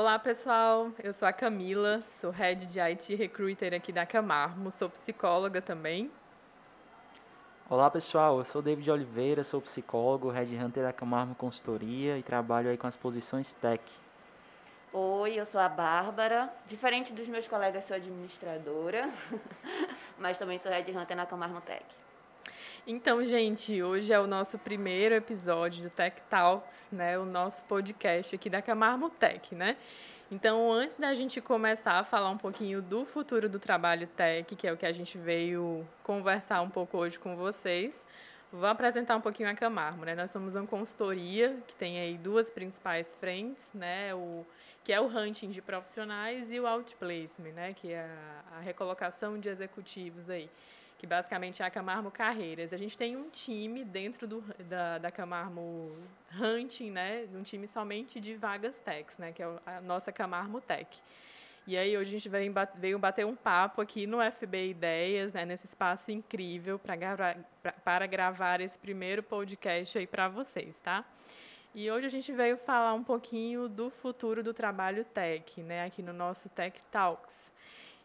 Olá, pessoal. Eu sou a Camila, sou head de IT Recruiter aqui da Camarmo, sou psicóloga também. Olá, pessoal. Eu sou David Oliveira, sou psicólogo, head hunter da Camarmo Consultoria e trabalho aí com as posições tech. Oi, eu sou a Bárbara. Diferente dos meus colegas, sou administradora, mas também sou head hunter na Camarmo Tech. Então, gente, hoje é o nosso primeiro episódio do Tech Talks, né? O nosso podcast aqui da Camarmo Tech, né? Então, antes da gente começar a falar um pouquinho do futuro do trabalho tech, que é o que a gente veio conversar um pouco hoje com vocês, vou apresentar um pouquinho a Camarmo, né? Nós somos uma consultoria que tem aí duas principais frentes, né? O que é o hunting de profissionais e o outplacement, né? Que é a, recolocação de executivos aí que basicamente é a Camarmo Carreiras. A gente tem um time dentro do, da, da Hunting, né? Um time somente de vagas techs, né? Que é a nossa Camarmo Tech. E aí hoje a gente veio, veio bater um papo aqui no FB Ideias, né? Nesse espaço incrível para gravar, para gravar esse primeiro podcast aí para vocês, tá? E hoje a gente veio falar um pouquinho do futuro do trabalho tech, né? Aqui no nosso Tech Talks.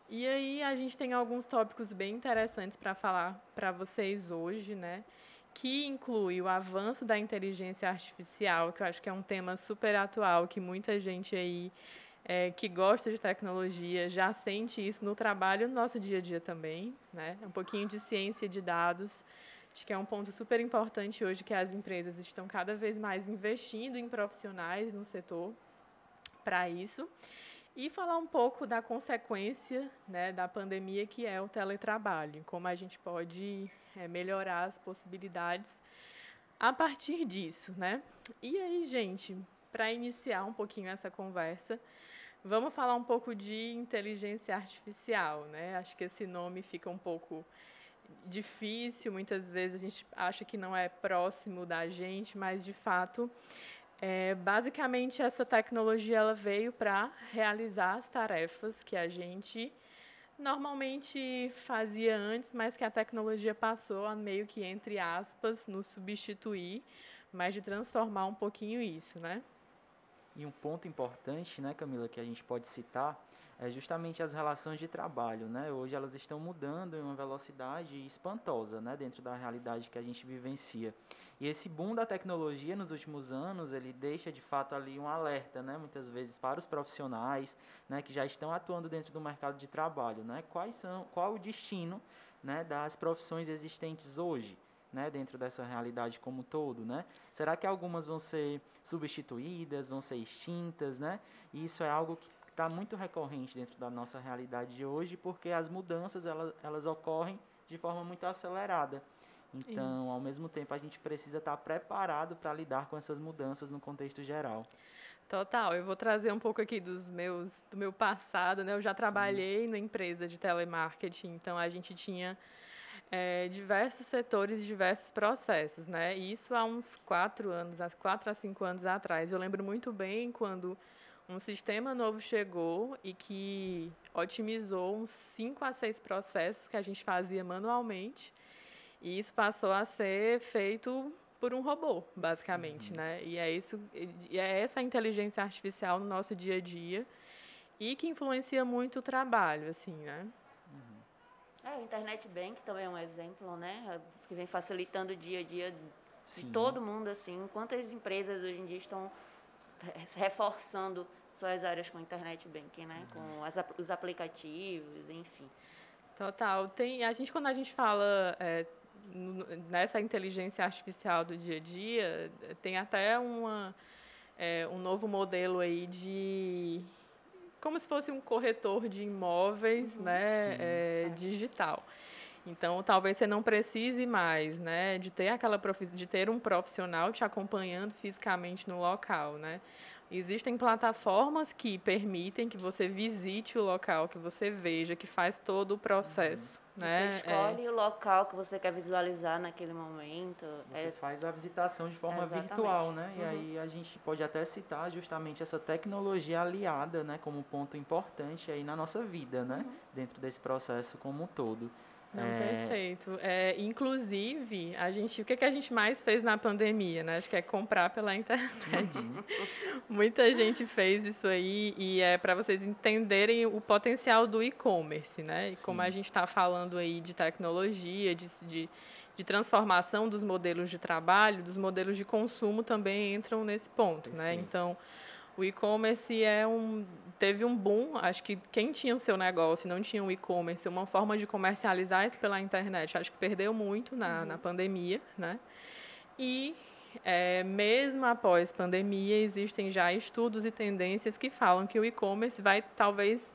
E aí a gente tem alguns tópicos bem interessantes para falar para vocês hoje, né? Que inclui o avanço da inteligência artificial, que eu acho que é um tema super atual, que muita gente aí é, que gosta de tecnologia já sente isso no trabalho, no nosso dia a dia também, né? Um pouquinho de ciência de dados. Acho que é um ponto super importante hoje que as empresas estão cada vez mais investindo em profissionais no setor para isso e falar um pouco da consequência né, da pandemia que é o teletrabalho, como a gente pode é, melhorar as possibilidades a partir disso, né? E aí, gente, para iniciar um pouquinho essa conversa, vamos falar um pouco de inteligência artificial, né? Acho que esse nome fica um pouco difícil, muitas vezes a gente acha que não é próximo da gente, mas de fato é, basicamente, essa tecnologia ela veio para realizar as tarefas que a gente normalmente fazia antes, mas que a tecnologia passou a meio que, entre aspas, nos substituir, mas de transformar um pouquinho isso, né? E um ponto importante, né, Camila, que a gente pode citar é justamente as relações de trabalho, né? Hoje elas estão mudando em uma velocidade espantosa, né, dentro da realidade que a gente vivencia. E esse boom da tecnologia nos últimos anos, ele deixa de fato ali um alerta, né, muitas vezes para os profissionais, né, que já estão atuando dentro do mercado de trabalho, né? Quais são, qual o destino, né, das profissões existentes hoje? Né, dentro dessa realidade como um todo, né? Será que algumas vão ser substituídas, vão ser extintas, né? E isso é algo que está muito recorrente dentro da nossa realidade de hoje, porque as mudanças elas, elas ocorrem de forma muito acelerada. Então, Isso. ao mesmo tempo, a gente precisa estar tá preparado para lidar com essas mudanças no contexto geral. Total, eu vou trazer um pouco aqui dos meus, do meu passado, né? Eu já trabalhei Sim. na empresa de telemarketing, então a gente tinha é, diversos setores, diversos processos, né? Isso há uns quatro anos, há quatro a cinco anos atrás. Eu lembro muito bem quando um sistema novo chegou e que otimizou uns 5 a 6 processos que a gente fazia manualmente. E isso passou a ser feito por um robô, basicamente, uhum. né? E é isso, e é essa inteligência artificial no nosso dia a dia e que influencia muito o trabalho, assim, né? Uhum. É, o Internet Bank também é um exemplo, né? Que vem facilitando o dia a dia de todo mundo, assim. Quantas empresas hoje em dia estão reforçando suas áreas com internet banking, né? Uhum. Com as, os aplicativos, enfim. Total. Tem, a gente, quando a gente fala é, nessa inteligência artificial do dia a dia, tem até uma, é, um novo modelo aí de como se fosse um corretor de imóveis, uhum. né, é, digital. Então, talvez você não precise mais, né, de ter aquela de ter um profissional te acompanhando fisicamente no local, né? Existem plataformas que permitem que você visite o local, que você veja, que faz todo o processo. Uhum. Né? Você escolhe é. o local que você quer visualizar naquele momento. Você é... faz a visitação de forma Exatamente. virtual, né? Uhum. E aí a gente pode até citar justamente essa tecnologia aliada, né, como um ponto importante aí na nossa vida, né? Uhum. Dentro desse processo como um todo. Não, é... Perfeito. É, inclusive, a gente, o que, que a gente mais fez na pandemia, né? Acho que é comprar pela internet. Uhum. Muita gente fez isso aí e é para vocês entenderem o potencial do e-commerce, né? E Sim. como a gente está falando aí de tecnologia, de, de, de, transformação dos modelos de trabalho, dos modelos de consumo também entram nesse ponto, né? Perfeito. né? Então, o e-commerce é um teve um boom, acho que quem tinha o seu negócio não tinha o e-commerce, uma forma de comercializar isso pela internet, acho que perdeu muito na, uhum. na pandemia, né? E é, mesmo após pandemia, existem já estudos e tendências que falam que o e-commerce vai talvez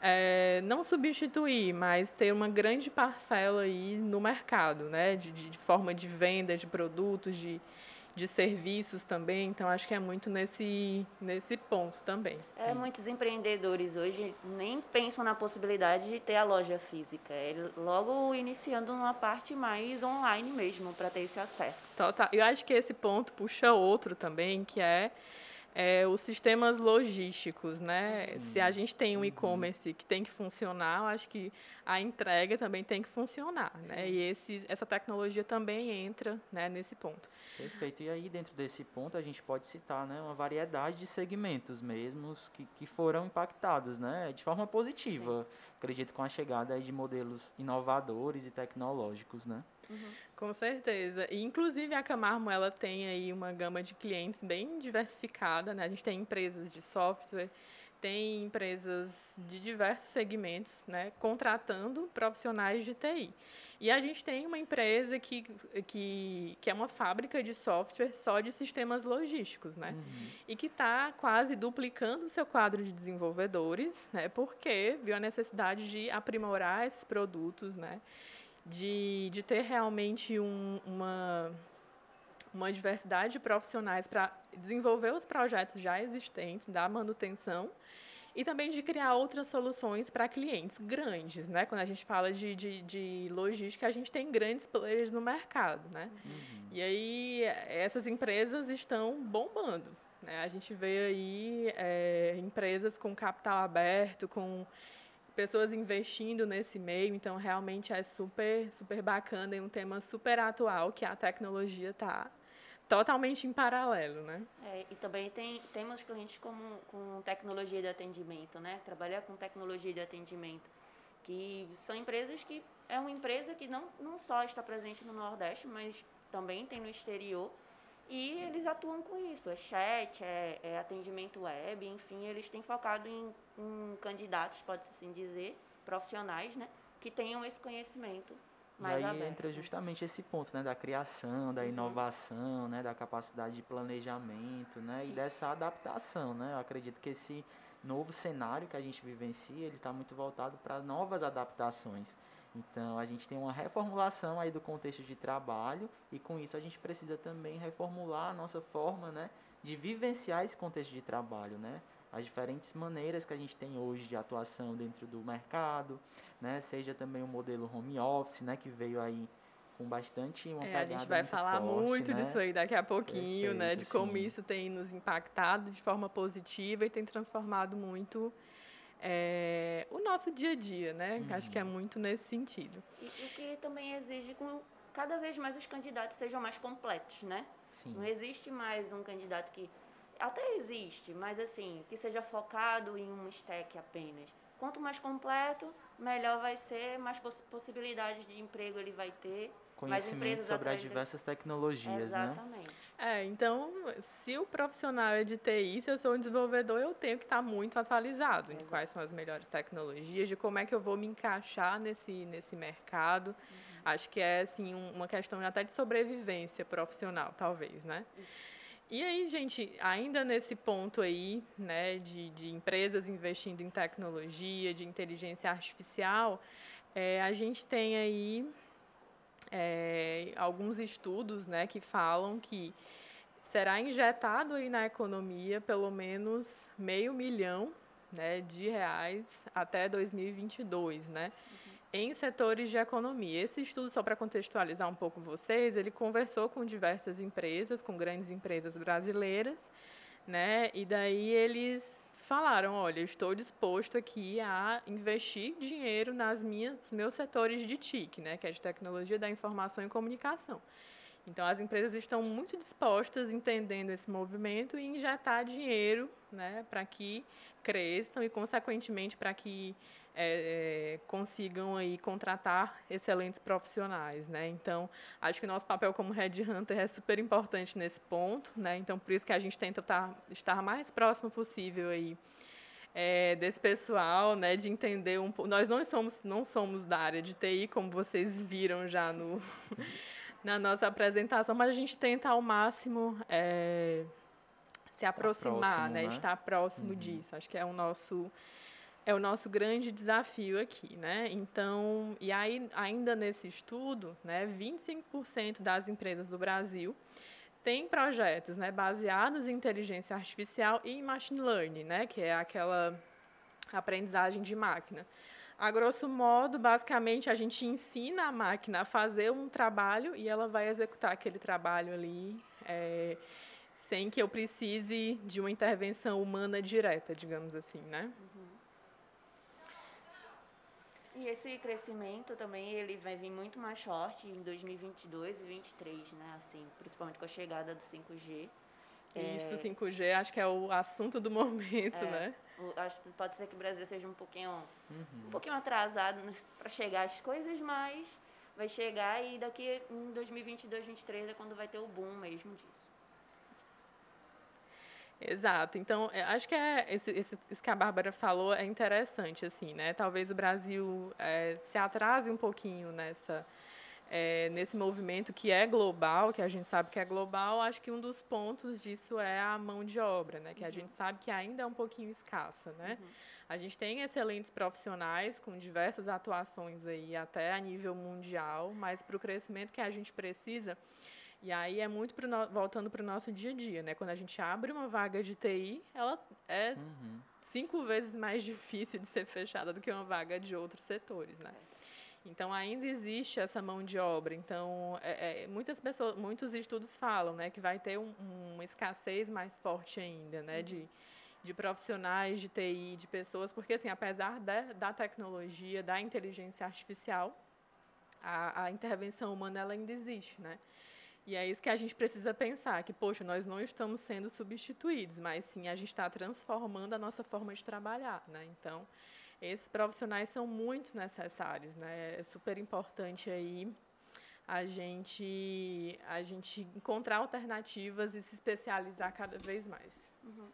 é, não substituir, mas ter uma grande parcela aí no mercado, né? De, de forma de venda de produtos, de, de serviços também, então acho que é muito nesse, nesse ponto também. É, muitos empreendedores hoje nem pensam na possibilidade de ter a loja física, é logo iniciando numa parte mais online mesmo, para ter esse acesso. Total. Eu acho que esse ponto puxa outro também, que é é, os sistemas logísticos, né? Sim. Se a gente tem um uhum. e-commerce que tem que funcionar, eu acho que a entrega também tem que funcionar, né? Sim. né? E esse, essa tecnologia também entra né, nesse ponto. Perfeito. E aí, dentro desse ponto, a gente pode citar né, uma variedade de segmentos mesmos que, que foram impactados né, de forma positiva, Sim. acredito, com a chegada de modelos inovadores e tecnológicos, né? Uhum. Com certeza. E, inclusive, a Camarmo ela tem aí uma gama de clientes bem diversificada. Né? A gente tem empresas de software, tem empresas de diversos segmentos né? contratando profissionais de TI. E a gente tem uma empresa que, que, que é uma fábrica de software só de sistemas logísticos, né? Uhum. E que está quase duplicando o seu quadro de desenvolvedores, né? Porque viu a necessidade de aprimorar esses produtos, né? De, de ter realmente um, uma, uma diversidade de profissionais para desenvolver os projetos já existentes, da manutenção, e também de criar outras soluções para clientes grandes, né? Quando a gente fala de, de, de, logística, a gente tem grandes players no mercado, né? Uhum. E aí essas empresas estão bombando, né? A gente vê aí é, empresas com capital aberto, com pessoas investindo nesse meio, então realmente é super, super bacana e um tema super atual que a tecnologia está totalmente em paralelo, né? É, e também tem, temos clientes com, com tecnologia de atendimento, né? Trabalhar com tecnologia de atendimento, que são empresas que é uma empresa que não, não só está presente no Nordeste, mas também tem no exterior, e eles atuam com isso, é chat, é, é atendimento web, enfim, eles têm focado em, em candidatos, pode-se assim dizer, profissionais, né, que tenham esse conhecimento mais e aí aberto. entra justamente esse ponto, né, da criação, da uhum. inovação, né, da capacidade de planejamento, né, e Isso. dessa adaptação, né. Eu acredito que esse novo cenário que a gente vivencia, ele está muito voltado para novas adaptações. Então a gente tem uma reformulação aí do contexto de trabalho e com isso a gente precisa também reformular a nossa forma, né, de vivenciar esse contexto de trabalho, né? As diferentes maneiras que a gente tem hoje de atuação dentro do mercado, né? Seja também o modelo home office, né, que veio aí com bastante uma é, A gente vai muito falar forte, muito né? disso aí daqui a pouquinho, Perfeito, né? De como sim. isso tem nos impactado de forma positiva e tem transformado muito é, o nosso dia a dia, né? Uhum. Acho que é muito nesse sentido. E o que também exige que cada vez mais os candidatos sejam mais completos, né? Sim. Não existe mais um candidato que até existe, mas assim, que seja focado em um stack apenas. Quanto mais completo, melhor vai ser, mais poss possibilidades de emprego ele vai ter conhecimento sobre as diversas tecnologias, Exatamente. né? É, então, se o profissional é de TI, se eu sou um desenvolvedor, eu tenho que estar muito atualizado Exato. em quais são as melhores tecnologias, de como é que eu vou me encaixar nesse, nesse mercado. Uhum. Acho que é, assim, uma questão até de sobrevivência profissional, talvez, né? Isso. E aí, gente, ainda nesse ponto aí, né, de, de empresas investindo em tecnologia, de inteligência artificial, é, a gente tem aí é, alguns estudos né, que falam que será injetado aí na economia pelo menos meio milhão né, de reais até 2022, né. Em setores de economia. Esse estudo, só para contextualizar um pouco vocês, ele conversou com diversas empresas, com grandes empresas brasileiras, né, e daí eles falaram, olha, eu estou disposto aqui a investir dinheiro nas minhas meus setores de TIC, né, que é de tecnologia da informação e comunicação. Então, as empresas estão muito dispostas, entendendo esse movimento, em injetar dinheiro né, para que cresçam e, consequentemente, para que é, é, consigam aí contratar excelentes profissionais, né? Então, acho que o nosso papel como Red Hunter é super importante nesse ponto, né? Então, por isso que a gente tenta tá, estar mais próximo possível aí é, desse pessoal, né? De entender um pouco. Nós não somos, não somos da área de TI, como vocês viram já no na nossa apresentação, mas a gente tenta ao máximo é, se aproximar, próximo, né? né? Estar próximo uhum. disso. Acho que é o nosso é o nosso grande desafio aqui, né? Então, e aí ainda nesse estudo, né, 25% das empresas do Brasil têm projetos, né, baseados em inteligência artificial e em machine learning, né, que é aquela aprendizagem de máquina. A grosso modo, basicamente, a gente ensina a máquina a fazer um trabalho e ela vai executar aquele trabalho ali é, sem que eu precise de uma intervenção humana direta, digamos assim, né? Uhum. E esse crescimento também ele vai vir muito mais forte em 2022 e 2023, né? Assim, principalmente com a chegada do 5G. Isso, é... 5G acho que é o assunto do momento, é, né? O, acho que pode ser que o Brasil seja um pouquinho, uhum. um pouquinho atrasado para chegar às coisas, mas vai chegar e daqui em 2022, 2023 é quando vai ter o boom mesmo disso. Exato. Então, é, acho que é esse, esse, isso que a Bárbara falou é interessante, assim, né? Talvez o Brasil é, se atrase um pouquinho nessa é, nesse movimento que é global, que a gente sabe que é global, acho que um dos pontos disso é a mão de obra, né? Que a gente sabe que ainda é um pouquinho escassa, né? Uhum. A gente tem excelentes profissionais com diversas atuações aí até a nível mundial, mas para o crescimento que a gente precisa, e aí é muito pro no, voltando para o nosso dia a dia, né? Quando a gente abre uma vaga de TI, ela é uhum. cinco vezes mais difícil de ser fechada do que uma vaga de outros setores, né? Então ainda existe essa mão de obra. Então é, é, muitas pessoas, muitos estudos falam, né, que vai ter um, uma escassez mais forte ainda, né, uhum. de, de profissionais de TI, de pessoas, porque assim, apesar da, da tecnologia, da inteligência artificial, a, a intervenção humana ela ainda existe, né? E é isso que a gente precisa pensar, que, poxa, nós não estamos sendo substituídos, mas sim a gente está transformando a nossa forma de trabalhar, né? Então, esses profissionais são muito necessários, né? É super importante aí a gente, a gente encontrar alternativas e se especializar cada vez mais. Uhum.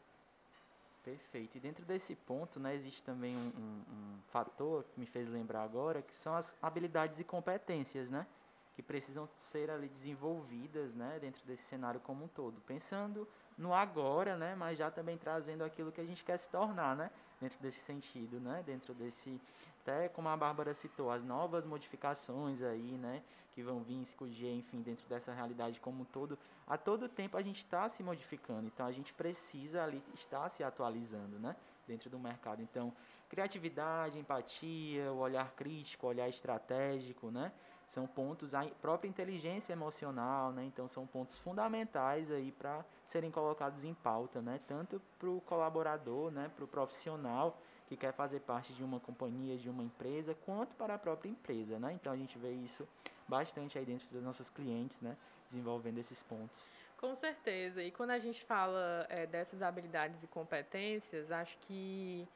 Perfeito. E dentro desse ponto, né, existe também um, um, um, fator que me fez lembrar agora, que são as habilidades e competências, né? Que precisam ser ali desenvolvidas, né, dentro desse cenário como um todo. Pensando no agora, né, mas já também trazendo aquilo que a gente quer se tornar, né? dentro desse sentido, né? Dentro desse, até como a Bárbara citou, as novas modificações aí, né? Que vão vir em 5G, enfim, dentro dessa realidade como um todo. A todo tempo a gente está se modificando, então a gente precisa ali estar se atualizando, né? Dentro do mercado. Então, criatividade, empatia, o olhar crítico, o olhar estratégico, né? São pontos a própria inteligência emocional, né? Então são pontos fundamentais aí para serem colocados em pauta, né? Tanto para o colaborador, né? Para o profissional que quer fazer parte de uma companhia, de uma empresa, quanto para a própria empresa, né? Então a gente vê isso bastante aí dentro das nossas clientes, né? Desenvolvendo esses pontos. Com certeza. E quando a gente fala é, dessas habilidades e competências, acho que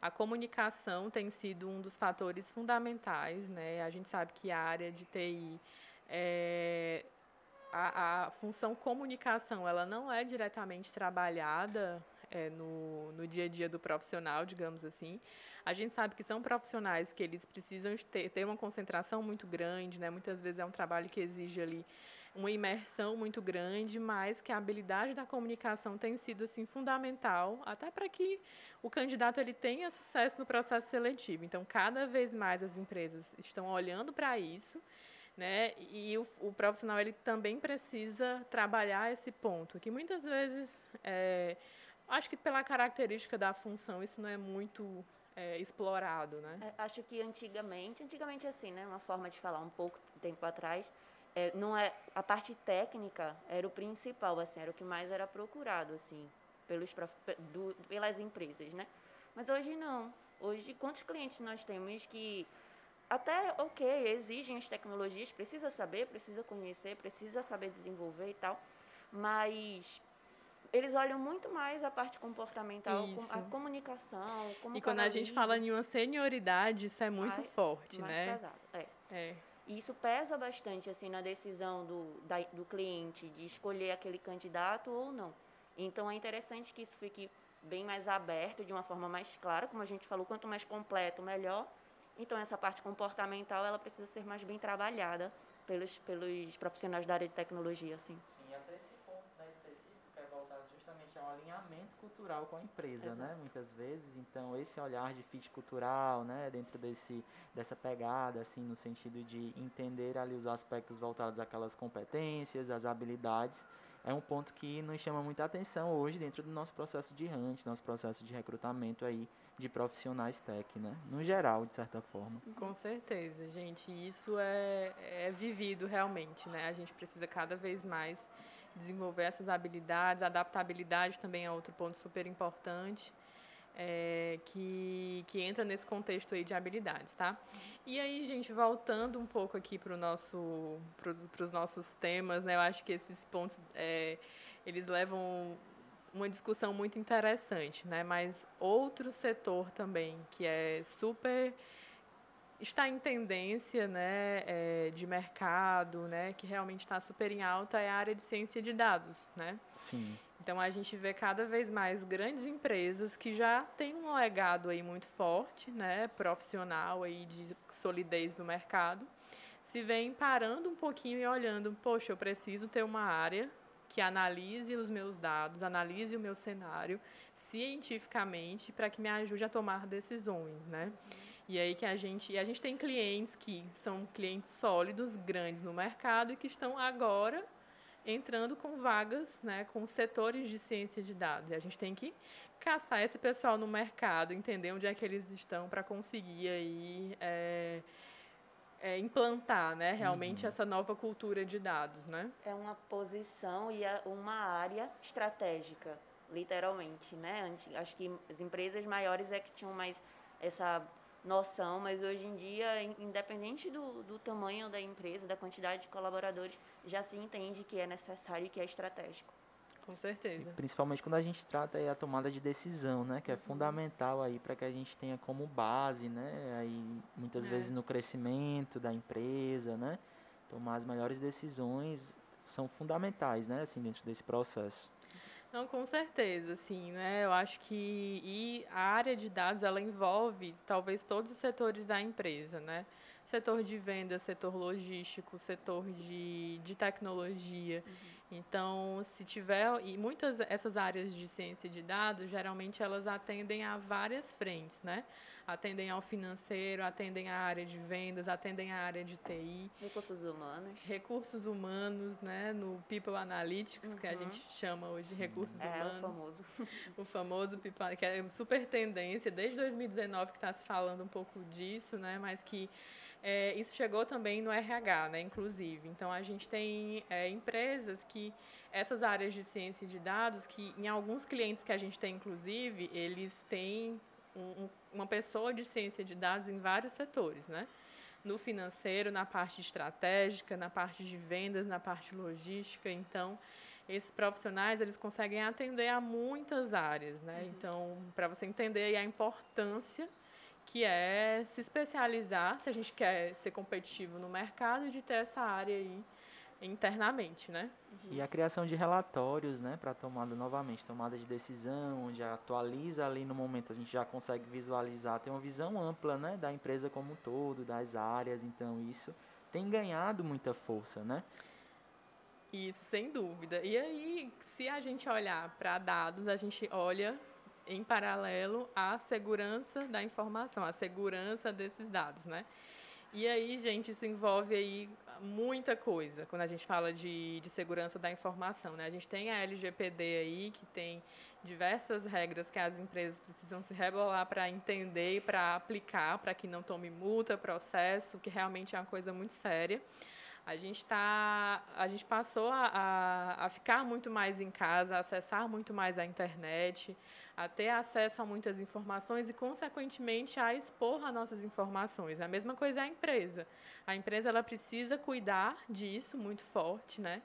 a comunicação tem sido um dos fatores fundamentais, né? A gente sabe que a área de TI é, a, a função comunicação ela não é diretamente trabalhada é, no, no dia a dia do profissional, digamos assim. A gente sabe que são profissionais que eles precisam ter, ter uma concentração muito grande, né? Muitas vezes é um trabalho que exige ali uma imersão muito grande, mas que a habilidade da comunicação tem sido assim fundamental, até para que o candidato ele tenha sucesso no processo seletivo. Então, cada vez mais as empresas estão olhando para isso, né? E o, o, profissional ele também precisa trabalhar esse ponto, que muitas vezes, é, acho que pela característica da função, isso não é muito é, explorado, né? É, acho que antigamente, antigamente assim, né? Uma forma de falar um pouco tempo atrás é, não é a parte técnica era o principal assim era o que mais era procurado assim pelos, do, pelas empresas, né? Mas hoje não. Hoje, quantos clientes nós temos que até, ok, exigem as tecnologias, precisa saber, precisa conhecer, precisa saber desenvolver e tal, mas eles olham muito mais a parte comportamental, isso. a comunicação, como E quando a gente fala em uma senioridade, isso é muito mais, forte, mais né? pesado, é. é. E isso pesa bastante, assim, na decisão do, da, do cliente de escolher aquele candidato ou não. Então, é interessante que isso fique bem mais aberto, de uma forma mais clara, como a gente falou, quanto mais completo, melhor. Então, essa parte comportamental, ela precisa ser mais bem trabalhada pelos, pelos profissionais da área de tecnologia, assim. Sim, até esse ponto né, específico que é voltado justamente ao alinhamento cultural com a empresa, né, Exato. né? Muitas vezes, então, esse olhar de fit cultural, né, dentro desse, dessa pegada, assim, no sentido de entender ali os aspectos voltados àquelas competências, às habilidades, é um ponto que nos chama muita atenção hoje dentro do nosso processo de hunt, nosso processo de recrutamento aí de profissionais tech, né? No geral, de certa forma. Com certeza, gente. Isso é, é vivido realmente, né? A gente precisa cada vez mais desenvolver essas habilidades. adaptabilidade também é outro ponto super importante. É, que, que entra nesse contexto aí de habilidades, tá? E aí, gente, voltando um pouco aqui para nosso, os nossos temas, né? Eu acho que esses pontos, é, eles levam uma discussão muito interessante, né? Mas outro setor também que é super está em tendência, né, é, de mercado, né, que realmente está super em alta é a área de ciência de dados, né? Sim. Então a gente vê cada vez mais grandes empresas que já têm um legado aí muito forte, né, profissional aí de solidez no mercado, se vem parando um pouquinho e olhando, poxa, eu preciso ter uma área que analise os meus dados, analise o meu cenário cientificamente para que me ajude a tomar decisões, né? E aí que a gente, e a gente tem clientes que são clientes sólidos, grandes no mercado e que estão agora entrando com vagas, né, com setores de ciência de dados. E a gente tem que caçar esse pessoal no mercado, entender onde é que eles estão para conseguir aí é, é, implantar, né, realmente uhum. essa nova cultura de dados, né? É uma posição e é uma área estratégica, literalmente, né? Acho que as empresas maiores é que tinham mais essa noção, mas hoje em dia, independente do, do tamanho da empresa, da quantidade de colaboradores, já se entende que é necessário e que é estratégico. Com certeza. E principalmente quando a gente trata aí a tomada de decisão, né, que é uhum. fundamental aí para que a gente tenha como base, né, aí muitas é. vezes no crescimento da empresa, né, tomar as melhores decisões são fundamentais, né, assim dentro desse processo. Não, com certeza, sim, né? Eu acho que e a área de dados ela envolve talvez todos os setores da empresa, né? Setor de venda, setor logístico, setor de, de tecnologia. Uhum. Então, se tiver e muitas essas áreas de ciência de dados, geralmente elas atendem a várias frentes, né? Atendem ao financeiro, atendem à área de vendas, atendem à área de TI, recursos humanos. Recursos humanos, né, no People Analytics, uhum. que a uhum. gente chama hoje de recursos é, humanos. É o famoso. o famoso People, que é super tendência desde 2019 que está se falando um pouco disso, né, mas que é, isso chegou também no RH, né, inclusive. Então, a gente tem é, empresas que, essas áreas de ciência de dados, que em alguns clientes que a gente tem, inclusive, eles têm um, uma pessoa de ciência de dados em vários setores, né? No financeiro, na parte estratégica, na parte de vendas, na parte logística. Então, esses profissionais eles conseguem atender a muitas áreas, né? Uhum. Então, para você entender a importância que é se especializar, se a gente quer ser competitivo no mercado, e de ter essa área aí internamente, né? E a criação de relatórios, né, para tomada novamente, tomada de decisão, onde atualiza ali no momento a gente já consegue visualizar, ter uma visão ampla, né, da empresa como um todo, das áreas, então isso tem ganhado muita força, né? Isso, sem dúvida. E aí, se a gente olhar para dados, a gente olha em paralelo à segurança da informação, à segurança desses dados, né? E aí, gente, isso envolve aí muita coisa quando a gente fala de, de segurança da informação, né? A gente tem a LGPD aí, que tem diversas regras que as empresas precisam se rebolar para entender e para aplicar, para que não tome multa, processo, que realmente é uma coisa muito séria. A gente tá, a gente passou a, a, a, ficar muito mais em casa, a acessar muito mais a internet, a ter acesso a muitas informações e, consequentemente, a expor as nossas informações. A mesma coisa é a empresa. A empresa ela precisa cuidar disso muito forte, né?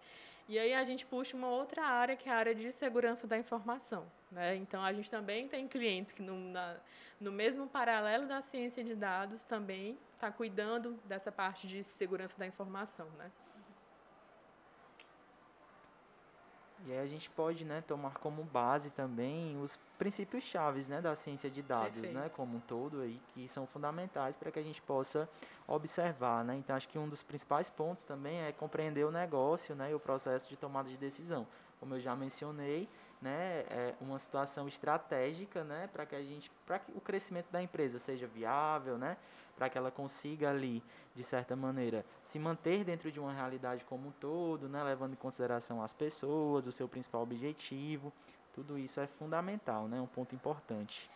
E aí a gente puxa uma outra área que é a área de segurança da informação. Né? Então a gente também tem clientes que no, na, no mesmo paralelo da ciência de dados também está cuidando dessa parte de segurança da informação. Né? E aí a gente pode né, tomar como base também os princípios chaves né, da ciência de dados, né, como um todo, aí, que são fundamentais para que a gente possa observar. Né? Então, acho que um dos principais pontos também é compreender o negócio né, e o processo de tomada de decisão. Como eu já mencionei, né, é uma situação estratégica né, para que a gente, para que o crescimento da empresa seja viável, né, para que ela consiga ali, de certa maneira, se manter dentro de uma realidade como um todo, né, levando em consideração as pessoas, o seu principal objetivo, tudo isso é fundamental, né, um ponto importante.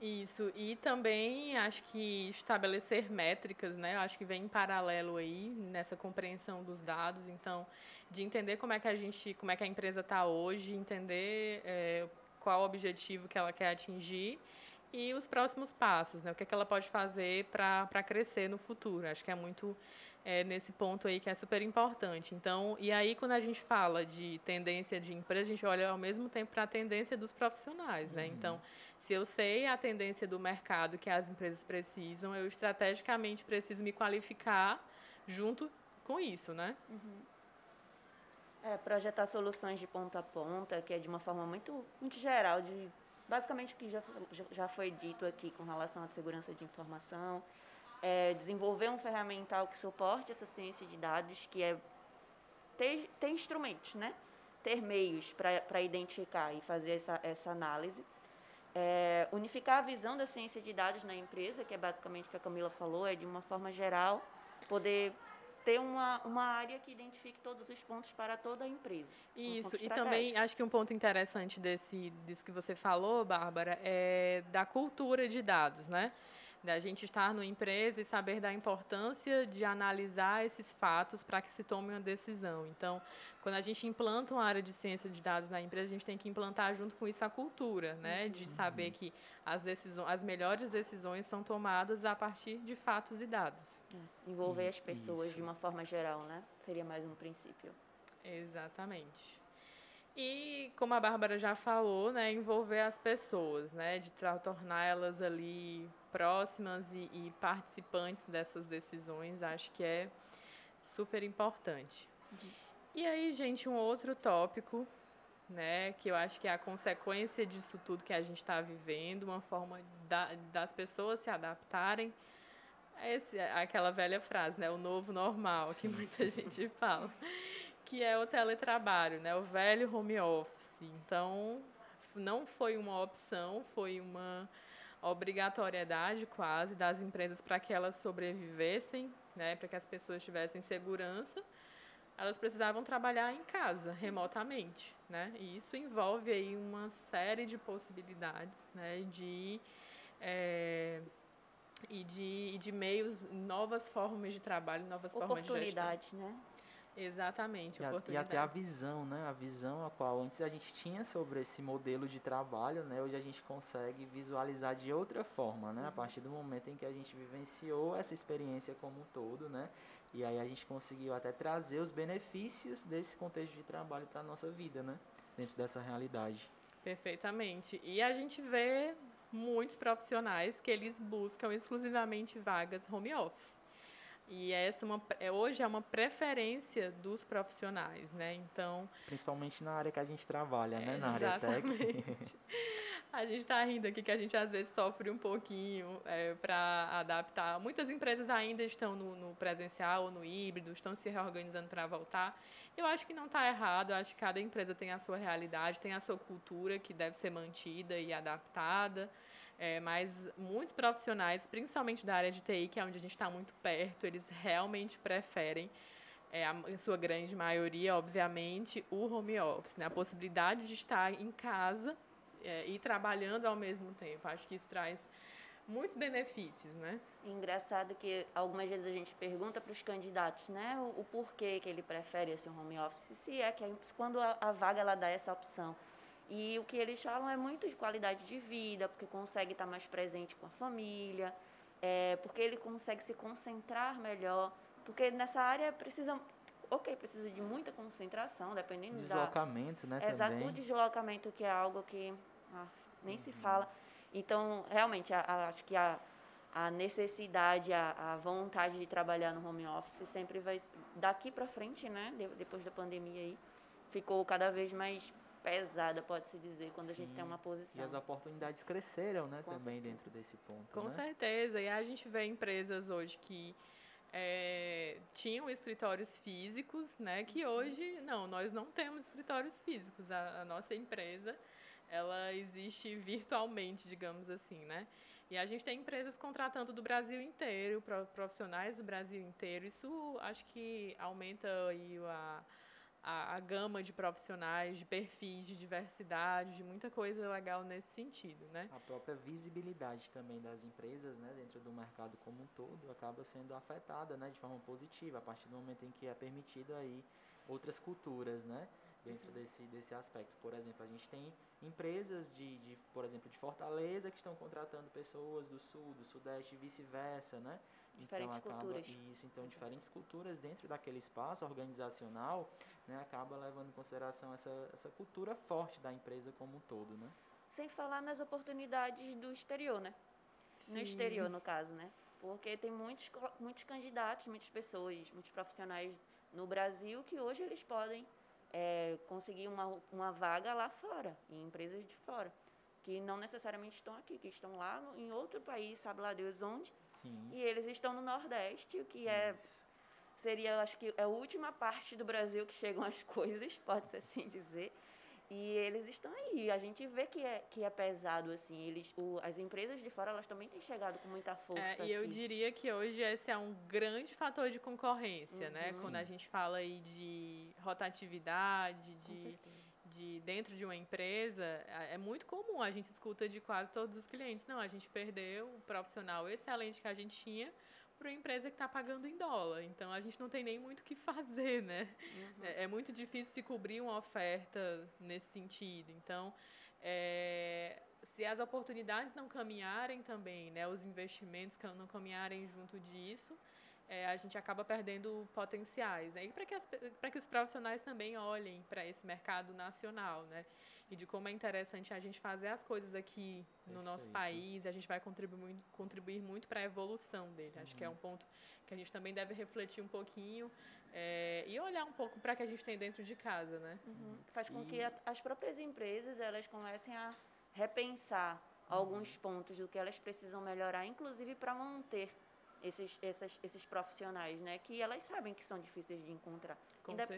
Isso, e também acho que estabelecer métricas, né? Acho que vem em paralelo aí nessa compreensão dos dados, então de entender como é que a gente, como é que a empresa está hoje, entender é, qual o objetivo que ela quer atingir e os próximos passos, né? O que, é que ela pode fazer para crescer no futuro. Acho que é muito é, nesse ponto aí que é super importante. Então, e aí quando a gente fala de tendência de empresa, a gente olha ao mesmo tempo para a tendência dos profissionais, né? Uhum. Então, se eu sei a tendência do mercado que as empresas precisam, eu estrategicamente preciso me qualificar junto com isso, né? Uhum. É, projetar soluções de ponta a ponta, que é de uma forma muito, muito geral, de basicamente o que já, já foi dito aqui com relação à segurança de informação, é desenvolver um ferramental que suporte essa ciência de dados, que é ter, ter instrumentos, né? ter meios para identificar e fazer essa, essa análise. É, unificar a visão da ciência de dados na empresa, que é basicamente o que a Camila falou, é de uma forma geral, poder ter uma, uma área que identifique todos os pontos para toda a empresa. Isso, um e também acho que um ponto interessante desse, disso que você falou, Bárbara, é da cultura de dados, né? Da gente estar numa empresa e saber da importância de analisar esses fatos para que se tome uma decisão. Então, quando a gente implanta uma área de ciência de dados na empresa, a gente tem que implantar junto com isso a cultura, né, de saber uhum. que as decisões, as melhores decisões são tomadas a partir de fatos e dados. É, envolver as pessoas isso. de uma forma geral, né? Seria mais um princípio. Exatamente. E, como a Bárbara já falou, né, envolver as pessoas, né, de torná-las ali próximas e, e, participantes dessas decisões, acho que é super importante. E aí, gente, um outro tópico, né, que eu acho que é a consequência disso tudo que a gente está vivendo, uma forma da, das pessoas se adaptarem, é esse, aquela velha frase, né, o novo normal, Sim. que muita gente fala que é o teletrabalho, né? O velho home office. Então, não foi uma opção, foi uma obrigatoriedade quase das empresas para que elas sobrevivessem, né? Para que as pessoas tivessem segurança. Elas precisavam trabalhar em casa, remotamente, né? E isso envolve aí uma série de possibilidades, né? De é, e de, de meios, novas formas de trabalho, novas formas de gestão. Oportunidades, né? Exatamente, e, e até a visão, né? A visão a qual antes a gente tinha sobre esse modelo de trabalho, né? Hoje a gente consegue visualizar de outra forma, né? Uhum. A partir do momento em que a gente vivenciou essa experiência como um todo, né? E aí a gente conseguiu até trazer os benefícios desse contexto de trabalho para a nossa vida, né? Dentro dessa realidade. Perfeitamente. E a gente vê muitos profissionais que eles buscam exclusivamente vagas home office. E essa é uma, é, hoje é uma preferência dos profissionais, né? Então, principalmente na área que a gente trabalha, né? Na área técnica. a gente está rindo aqui que a gente às vezes sofre um pouquinho é, para adaptar. Muitas empresas ainda estão no, no, presencial ou no híbrido, estão se reorganizando para voltar. Eu acho que não está errado. Eu acho que cada empresa tem a sua realidade, tem a sua cultura que deve ser mantida e adaptada. É, mas muitos profissionais, principalmente da área de TI, que é onde a gente está muito perto, eles realmente preferem, é, a, em sua grande maioria, obviamente, o home office. Né? A possibilidade de estar em casa é, e trabalhando ao mesmo tempo. Acho que isso traz muitos benefícios, né? Engraçado que algumas vezes a gente pergunta para os candidatos, né, o, o, porquê que ele prefere esse home office, se é que é, quando a, a vaga ela dá essa opção. E o que eles falam é muito de qualidade de vida, porque consegue estar mais presente com a família, é, porque ele consegue se concentrar melhor, porque nessa área precisa ok, precisa de muita concentração, dependendo deslocamento, da... né, Exato, o deslocamento que é algo que ah, nem uhum. se fala. Então, realmente, a, a, acho que a, a necessidade, a, a, vontade de trabalhar no home office sempre vai daqui para frente, né? De, depois da pandemia aí, ficou cada vez mais pesada, pode-se dizer, quando Sim. a gente tem uma posição. E as oportunidades cresceram, né, Com também certeza. dentro desse ponto. Com né? certeza. E a gente vê empresas hoje que é, tinham escritórios físicos, né? Que uhum. hoje, não, nós não temos escritórios físicos. A, a, nossa empresa, ela existe virtualmente, digamos assim, né? E a gente tem empresas contratando do Brasil inteiro, profissionais do Brasil inteiro. Isso acho que aumenta aí a a, gama de profissionais, de perfis, de diversidade, de muita coisa legal nesse sentido, né? A própria visibilidade também das empresas, né, dentro do mercado como um todo, acaba sendo afetada, né, de forma positiva, a partir do momento em que é permitido aí outras culturas, né? dentro desse, desse aspecto. Por exemplo, a gente tem empresas de, de, por exemplo, de Fortaleza que estão contratando pessoas do sul, do sudeste e vice-versa, né? Diferentes então, acaba, culturas. Isso, então diferentes culturas dentro daquele espaço organizacional, né, acaba levando em consideração essa, essa cultura forte da empresa como um todo, né? Sem falar nas oportunidades do exterior, né? Sim. No exterior, no caso, né? Porque tem muitos, muitos candidatos, muitas pessoas, muitos profissionais no Brasil que hoje eles podem é, conseguir uma, uma vaga lá fora, em empresas de fora, que não necessariamente estão aqui, que estão lá no, em outro país, sabe lá Deus onde, Sim. e eles estão no Nordeste, o que é seria, acho que é a última parte do Brasil que chegam as coisas, pode-se assim dizer, e eles estão aí. A gente vê que é, que é pesado, assim. Eles, o, as empresas de fora, elas também têm chegado com muita força. É, e eu diria que hoje esse é um grande fator de concorrência, né? uhum. né? Quando a gente fala aí de rotatividade, de, de dentro de uma empresa, é, é muito comum. A gente escuta de quase todos os clientes. Não, a gente perdeu um profissional excelente que a gente tinha para uma empresa que está pagando em dólar. Então a gente não tem nem muito o que fazer, né? Uhum. É, é, muito difícil se cobrir uma oferta nesse sentido. Então, é, se as oportunidades não caminharem também, né, os investimentos não caminharem junto disso, é, a gente acaba perdendo potenciais. Né? E para que, que os profissionais também olhem para esse mercado nacional, né? E de como é interessante a gente fazer as coisas aqui no nosso país, a gente vai contribuir, contribuir muito para a evolução dele. Uhum. Acho que é uhum. um ponto que a gente também deve refletir um pouquinho é, e olhar um pouco para o que a gente tem dentro de casa, né? Uhum. Faz com e... que a, as próprias empresas elas comecem a repensar alguns uhum. pontos do que elas precisam melhorar, inclusive para manter esses, essas, esses profissionais, né? Que elas sabem que são difíceis de encontrar.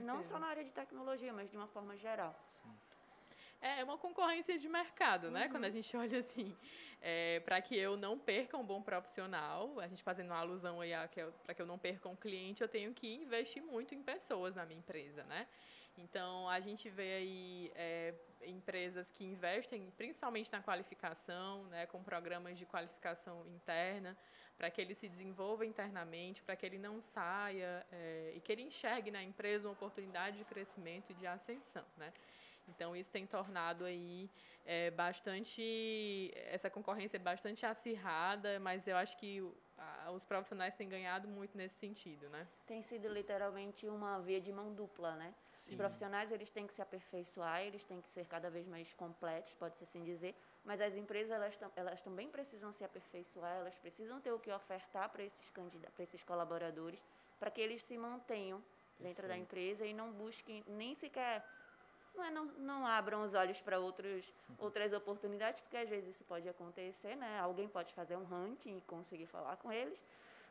não só na área de tecnologia, mas de uma forma geral. Sim. É, é uma concorrência de mercado, né? Uhum. Quando a gente olha assim, é, para que eu não perca um bom profissional, a gente fazendo uma alusão aí para que eu não perca um cliente, eu tenho que investir muito em pessoas na minha empresa, né? Então, a gente vê aí é, empresas que investem principalmente na qualificação, né, com programas de qualificação interna, para que ele se desenvolva internamente, para que ele não saia é, e que ele enxergue na empresa uma oportunidade de crescimento e de ascensão. Né? Então, isso tem tornado aí é, bastante. Essa concorrência é bastante acirrada, mas eu acho que os profissionais têm ganhado muito nesse sentido, né? Tem sido literalmente uma via de mão dupla, né? Sim. Os profissionais eles têm que se aperfeiçoar, eles têm que ser cada vez mais completos, pode-se assim dizer, mas as empresas elas, elas também precisam se aperfeiçoar, elas precisam ter o que ofertar para esses candidatos, para esses colaboradores, para que eles se mantenham dentro Perfeito. da empresa e não busquem nem sequer não, é, não, não abram os olhos para outros, outras oportunidades, porque às vezes isso pode acontecer, né? Alguém pode fazer um hunting e conseguir falar com eles,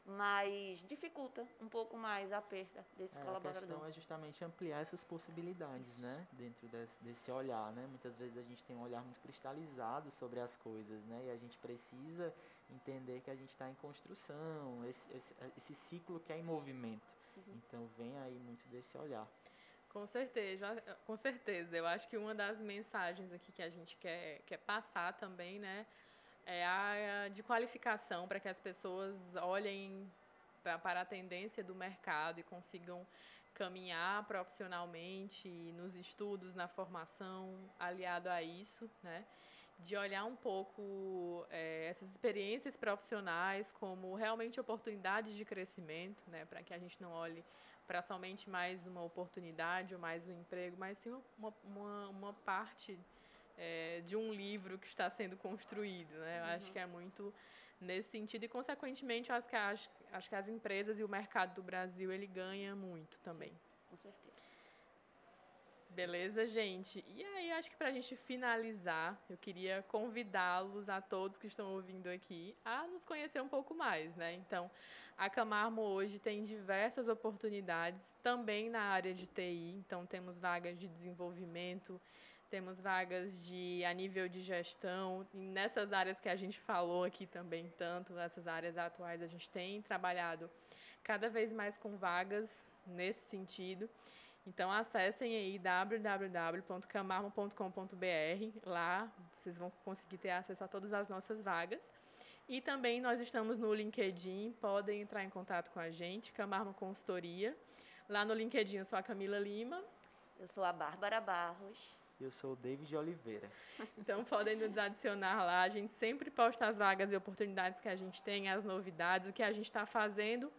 mas dificulta um pouco mais a perda desse é, colaborador. A questão é justamente ampliar essas possibilidades, isso. né? Dentro desse, desse olhar, né? Muitas vezes a gente tem um olhar muito cristalizado sobre as coisas, né? E a gente precisa entender que a gente está em construção, esse, esse, esse ciclo que é em movimento. Uhum. Então vem aí muito desse olhar. Com certeza, com certeza. Eu acho que uma das mensagens aqui que a gente quer, quer passar também, né, é a de qualificação para que as pessoas olhem para a tendência do mercado e consigam caminhar profissionalmente nos estudos, na formação, aliado a isso, né? De olhar um pouco é, essas experiências profissionais como realmente oportunidades de crescimento, né? Para que a gente não olhe para somente mais uma oportunidade ou mais um emprego, mas sim uma, uma, uma parte é, de um livro que está sendo construído, né? Eu acho que é muito nesse sentido e consequentemente acho que acho, acho que as empresas e o mercado do Brasil ele ganha muito também. Sim, com certeza. Beleza, gente? E aí, acho que para a gente finalizar, eu queria convidá-los a todos que estão ouvindo aqui a nos conhecer um pouco mais, né? Então, a Camarmo hoje tem diversas oportunidades também na área de TI. Então, temos vagas de desenvolvimento, temos vagas de a nível de gestão, e nessas áreas que a gente falou aqui também tanto, essas áreas atuais a gente tem trabalhado cada vez mais com vagas nesse sentido. Então acessem aí www.camarmo.com.br, lá vocês vão conseguir ter acesso a todas as nossas vagas. E também nós estamos no LinkedIn, podem entrar em contato com a gente, Camarmo Consultoria. Lá no LinkedIn eu sou a Camila Lima. Eu sou a Bárbara Barros. Eu sou o David Oliveira. Então podem nos adicionar lá. A gente sempre posta as vagas e oportunidades que a gente tem, as novidades, o que a gente está fazendo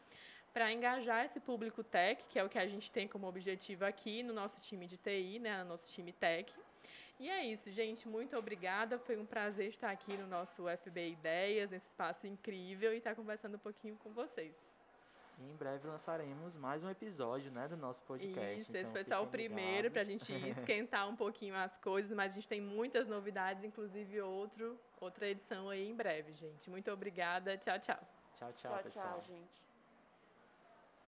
para engajar esse público tech, que é o que a gente tem como objetivo aqui no nosso time de TI, né, no nosso time tech. E é isso, gente. Muito obrigada. Foi um prazer estar aqui no nosso FB Ideias, nesse espaço incrível, e estar conversando um pouquinho com vocês. E em breve lançaremos mais um episódio né, do nosso podcast. Isso, então, esse foi só o primeiro para a gente esquentar um pouquinho as coisas, mas a gente tem muitas novidades, inclusive outro, outra edição aí em breve, gente. Muito obrigada. Tchau, tchau. Tchau, tchau, tchau pessoal. Tchau, gente.